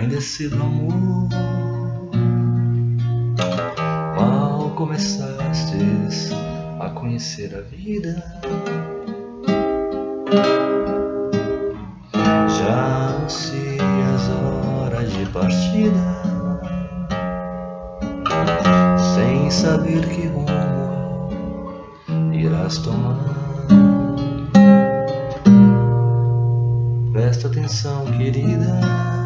conhecido amor. Mal começastes a conhecer a vida, já anuncias hora de partida, sem saber que rumo irás tomar. Presta atenção, querida.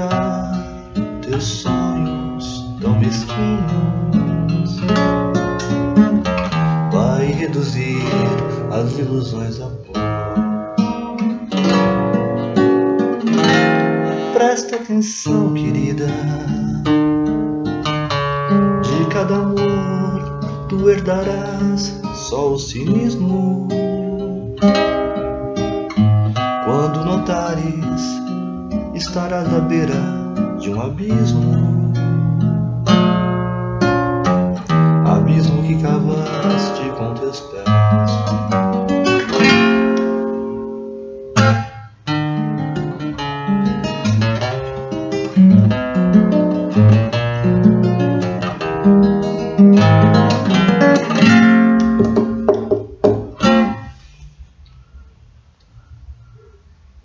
Triturar teus sonhos tão mesquinhos. Vai reduzir as ilusões a pó. Presta atenção, querida. De cada amor tu herdarás só o cinismo. Quando notares, estarás à beira de um abismo.